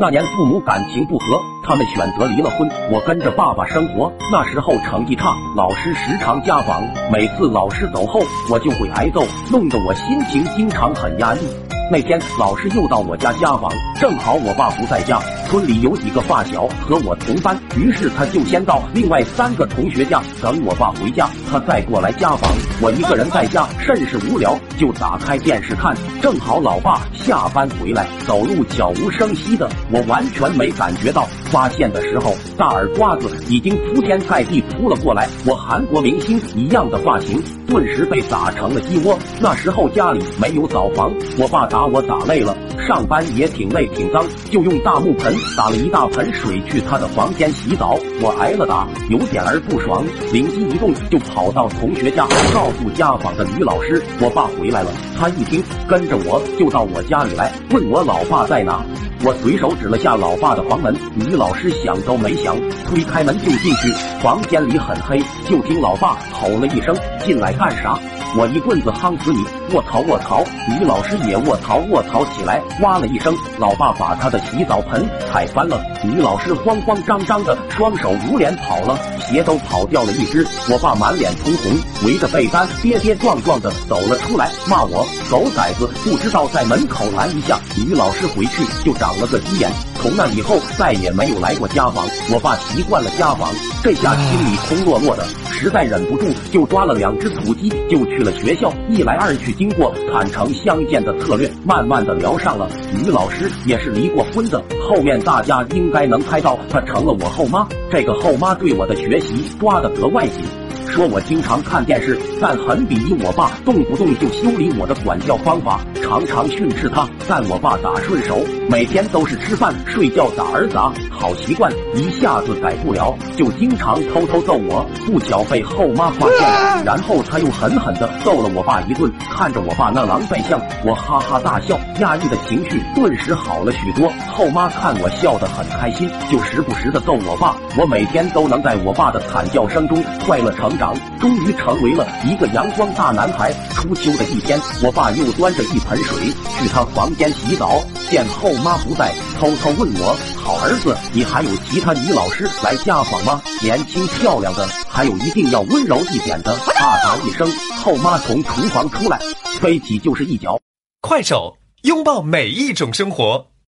那年父母感情不和，他们选择离了婚。我跟着爸爸生活，那时候成绩差，老师时常家访，每次老师走后，我就会挨揍，弄得我心情经常很压抑。那天老师又到我家家访，正好我爸不在家，村里有几个发小和我同班，于是他就先到另外三个同学家等我爸回家，他再过来家访。我一个人在家甚是无聊，就打开电视看，正好老爸下班回来，走路悄无声息的，我完全没感觉到。发现的时候，大耳瓜子已经铺天盖地扑了过来，我韩国明星一样的发型顿时被打成了鸡窝。那时候家里没有澡房，我爸打我打累了，上班也挺累挺脏，就用大木盆打了一大盆水去他的房间洗澡。我挨了打，有点儿不爽，灵机一动就跑到同学家告诉家访的女老师，我爸回来了。他一听，跟着我就到我家里来，问我老爸在哪。我随手指了下老爸的房门，女老师想都没想，推开门就进去。房间里很黑，就听老爸吼了一声：“进来干啥？”我一棍子夯死你！卧槽卧槽！女老师也卧槽卧槽起来，哇了一声，老爸把他的洗澡盆踩翻了。女老师慌慌张张的，双手捂脸跑了，鞋都跑掉了一只。我爸满脸通红，围着被单跌跌撞撞的走了出来，骂我狗崽子，不知道在门口拦一下。女老师回去就长了个鸡眼，从那以后再也没有来过家访。我爸习惯了家访，这下心里空落落的。实在忍不住，就抓了两只土鸡，就去了学校。一来二去，经过坦诚相见的策略，慢慢的聊上了。女老师也是离过婚的，后面大家应该能猜到，她成了我后妈。这个后妈对我的学习抓得格外紧。说我经常看电视，但很鄙夷我爸动不动就修理我的管教方法，常常训斥他。但我爸打顺手，每天都是吃饭睡觉打儿子，好习惯一下子改不了，就经常偷偷揍我。不巧被后妈发现了，然后他又狠狠的揍了我爸一顿。看着我爸那狼狈相，我哈哈大笑，压抑的情绪顿时好了许多。后妈看我笑得很开心，就时不时的揍我爸。我每天都能在我爸的惨叫声中快乐成长。终于成为了一个阳光大男孩。初秋的一天，我爸又端着一盆水去他房间洗澡，见后妈不在，偷偷问我：“好儿子，你还有其他女老师来家访吗？年轻漂亮的，还有一定要温柔一点的。”啊答一声，后妈从厨房出来，飞起就是一脚。快手，拥抱每一种生活。